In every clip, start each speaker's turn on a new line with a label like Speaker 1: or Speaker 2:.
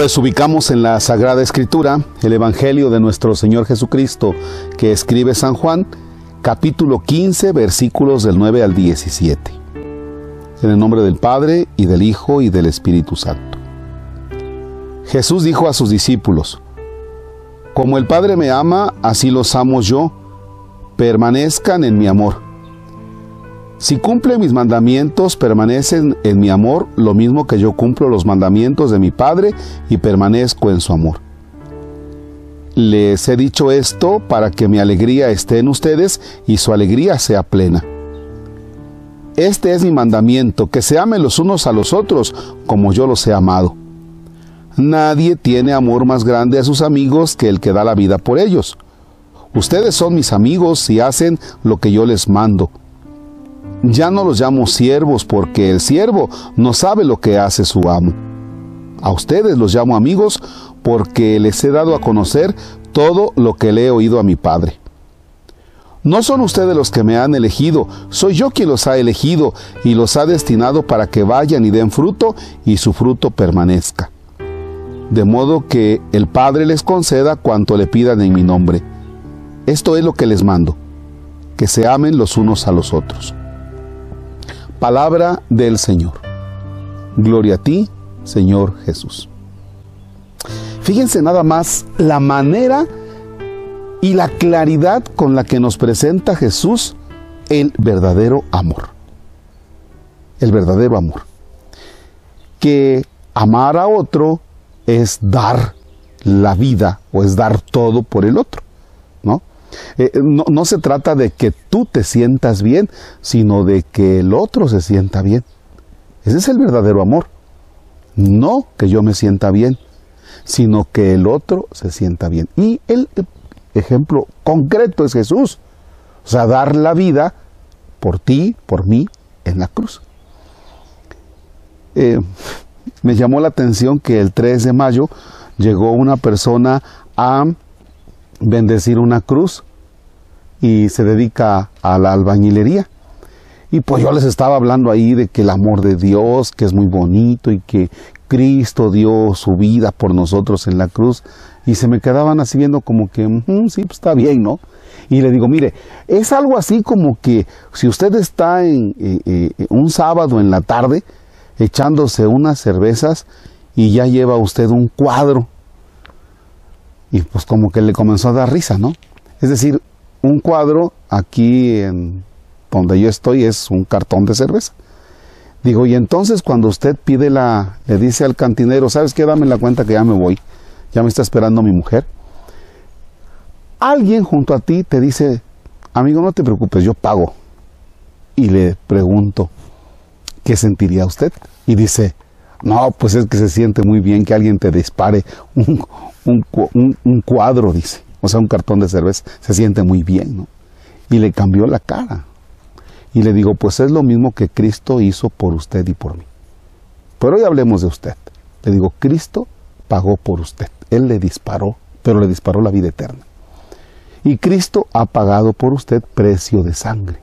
Speaker 1: Pues ubicamos en la Sagrada Escritura el Evangelio de nuestro Señor Jesucristo que escribe San Juan, capítulo 15, versículos del 9 al 17. En el nombre del Padre y del Hijo y del Espíritu Santo. Jesús dijo a sus discípulos, Como el Padre me ama, así los amo yo, permanezcan en mi amor. Si cumplen mis mandamientos, permanecen en mi amor, lo mismo que yo cumplo los mandamientos de mi Padre y permanezco en su amor. Les he dicho esto para que mi alegría esté en ustedes y su alegría sea plena. Este es mi mandamiento, que se amen los unos a los otros como yo los he amado. Nadie tiene amor más grande a sus amigos que el que da la vida por ellos. Ustedes son mis amigos si hacen lo que yo les mando. Ya no los llamo siervos porque el siervo no sabe lo que hace su amo. A ustedes los llamo amigos porque les he dado a conocer todo lo que le he oído a mi Padre. No son ustedes los que me han elegido, soy yo quien los ha elegido y los ha destinado para que vayan y den fruto y su fruto permanezca. De modo que el Padre les conceda cuanto le pidan en mi nombre. Esto es lo que les mando, que se amen los unos a los otros. Palabra del Señor. Gloria a ti, Señor Jesús. Fíjense nada más la manera y la claridad con la que nos presenta Jesús el verdadero amor. El verdadero amor. Que amar a otro es dar la vida o es dar todo por el otro, ¿no? Eh, no, no se trata de que tú te sientas bien, sino de que el otro se sienta bien. Ese es el verdadero amor. No que yo me sienta bien, sino que el otro se sienta bien. Y el ejemplo concreto es Jesús. O sea, dar la vida por ti, por mí, en la cruz. Eh, me llamó la atención que el 3 de mayo llegó una persona a bendecir una cruz y se dedica a la albañilería. Y pues yo les estaba hablando ahí de que el amor de Dios, que es muy bonito y que Cristo dio su vida por nosotros en la cruz. Y se me quedaban así viendo como que, sí, pues está bien, ¿no? Y le digo, mire, es algo así como que si usted está en eh, eh, un sábado en la tarde echándose unas cervezas y ya lleva usted un cuadro. Y pues como que le comenzó a dar risa, ¿no? Es decir, un cuadro aquí en donde yo estoy es un cartón de cerveza. Digo, y entonces cuando usted pide la, le dice al cantinero, ¿sabes qué? Dame la cuenta que ya me voy, ya me está esperando mi mujer. Alguien junto a ti te dice, amigo, no te preocupes, yo pago. Y le pregunto, ¿qué sentiría usted? Y dice, no, pues es que se siente muy bien que alguien te dispare un, un, un cuadro, dice o sea, un cartón de cerveza, se siente muy bien, ¿no? Y le cambió la cara. Y le digo, pues es lo mismo que Cristo hizo por usted y por mí. Pero hoy hablemos de usted. Le digo, Cristo pagó por usted. Él le disparó, pero le disparó la vida eterna. Y Cristo ha pagado por usted precio de sangre.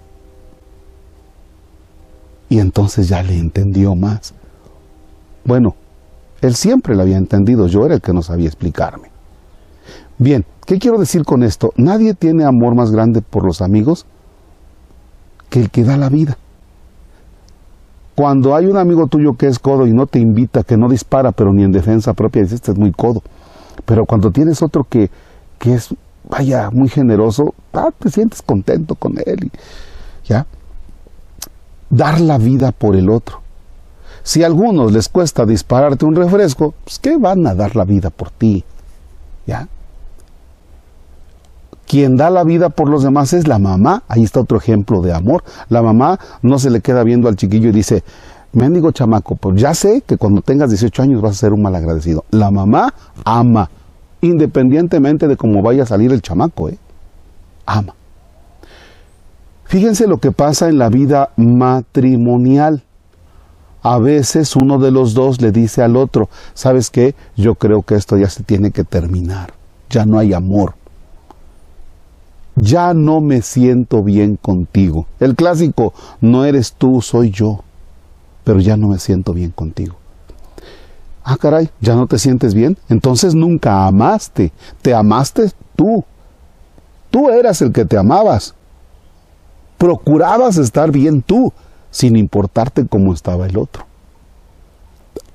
Speaker 1: Y entonces ya le entendió más. Bueno, él siempre lo había entendido, yo era el que no sabía explicarme. Bien, ¿qué quiero decir con esto? Nadie tiene amor más grande por los amigos que el que da la vida. Cuando hay un amigo tuyo que es codo y no te invita, que no dispara, pero ni en defensa propia, dices, este es muy codo. Pero cuando tienes otro que, que es, vaya, muy generoso, ah, te sientes contento con él. ¿Ya? Dar la vida por el otro. Si a algunos les cuesta dispararte un refresco, pues ¿qué van a dar la vida por ti? ¿Ya? Quien da la vida por los demás es la mamá. Ahí está otro ejemplo de amor. La mamá no se le queda viendo al chiquillo y dice, mendigo chamaco, pues ya sé que cuando tengas 18 años vas a ser un malagradecido. La mamá ama, independientemente de cómo vaya a salir el chamaco, ¿eh? ama. Fíjense lo que pasa en la vida matrimonial. A veces uno de los dos le dice al otro, ¿sabes qué? Yo creo que esto ya se tiene que terminar. Ya no hay amor ya no me siento bien contigo. El clásico, no eres tú, soy yo, pero ya no me siento bien contigo. Ah, caray, ¿ya no te sientes bien? Entonces nunca amaste, te amaste tú. Tú eras el que te amabas. Procurabas estar bien tú, sin importarte cómo estaba el otro.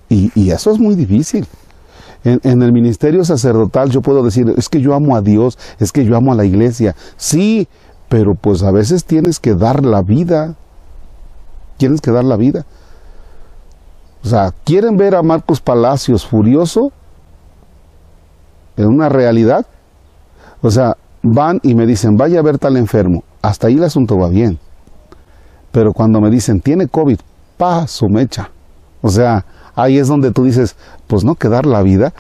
Speaker 1: Y, eso es muy difícil. En, en, el ministerio sacerdotal yo puedo decir, es que yo amo a Dios, es que yo amo a la iglesia. Sí, pero pues a veces tienes que dar la vida. Tienes que dar la vida. O sea, ¿quieren ver a Marcos Palacios furioso? En una realidad. O sea, van y me dicen, vaya a ver tal enfermo. Hasta ahí el asunto va bien. Pero cuando me dicen, tiene COVID, pa, su mecha. O sea, ahí es donde tú dices, pues no, que dar la vida.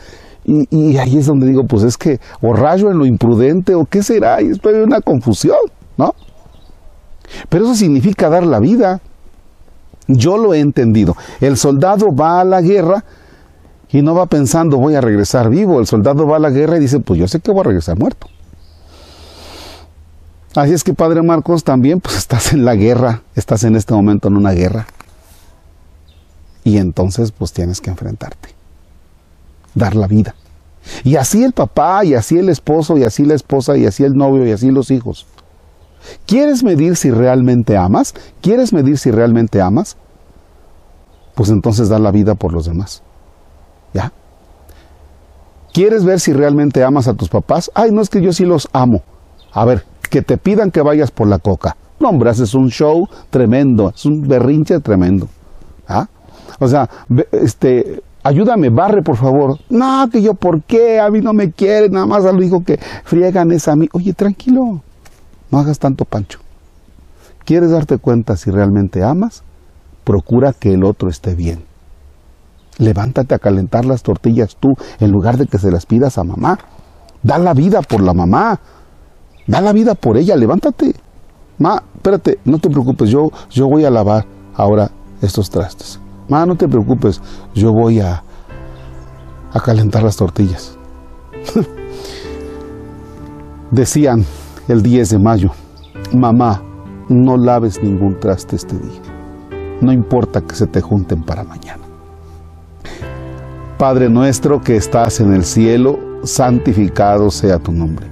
Speaker 1: Y, ahí es donde digo, pues es que, o rayo en lo imprudente, o qué será, y después hay una confusión, ¿no? Pero eso significa dar la vida. Yo lo he entendido. El soldado va a la guerra y no va pensando voy a regresar vivo. El soldado va a la guerra y dice, pues yo sé que voy a regresar muerto. Así es que Padre Marcos también pues estás en la guerra, estás en este momento en una guerra. Y entonces pues tienes que enfrentarte, dar la vida. Y así el papá, y así el esposo, y así la esposa, y así el novio, y así los hijos. ¿Quieres medir si realmente amas? ¿Quieres medir si realmente amas? Pues entonces da la vida por los demás. ¿Ya? ¿Quieres ver si realmente amas a tus papás? Ay, no es que yo sí los amo. A ver, que te pidan que vayas por la coca. No, hombre, haces un show tremendo, es un berrinche tremendo. ¿Ah? O sea, este, ayúdame, barre por favor. No, que yo, ¿por qué? A mí no me quiere, nada más lo dijo que friegan es a mí. Oye, tranquilo, no hagas tanto pancho. ¿Quieres darte cuenta si realmente amas? Procura que el otro esté bien. Levántate a calentar las tortillas tú en lugar de que se las pidas a mamá. Da la vida por la mamá. Da la vida por ella. Levántate. Ma, espérate, no te preocupes. Yo, yo voy a lavar ahora estos trastes. Ma, no te preocupes. Yo voy a, a calentar las tortillas. Decían el 10 de mayo, mamá, no laves ningún traste este día. No importa que se te junten para mañana. Padre nuestro que estás en el cielo, santificado sea tu nombre.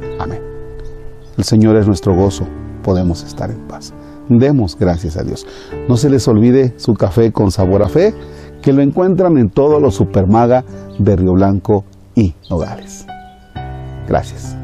Speaker 1: El Señor es nuestro gozo, podemos estar en paz. Demos gracias a Dios. No se les olvide su café con sabor a fe, que lo encuentran en todos los supermaga de Río Blanco y Nogales. Gracias.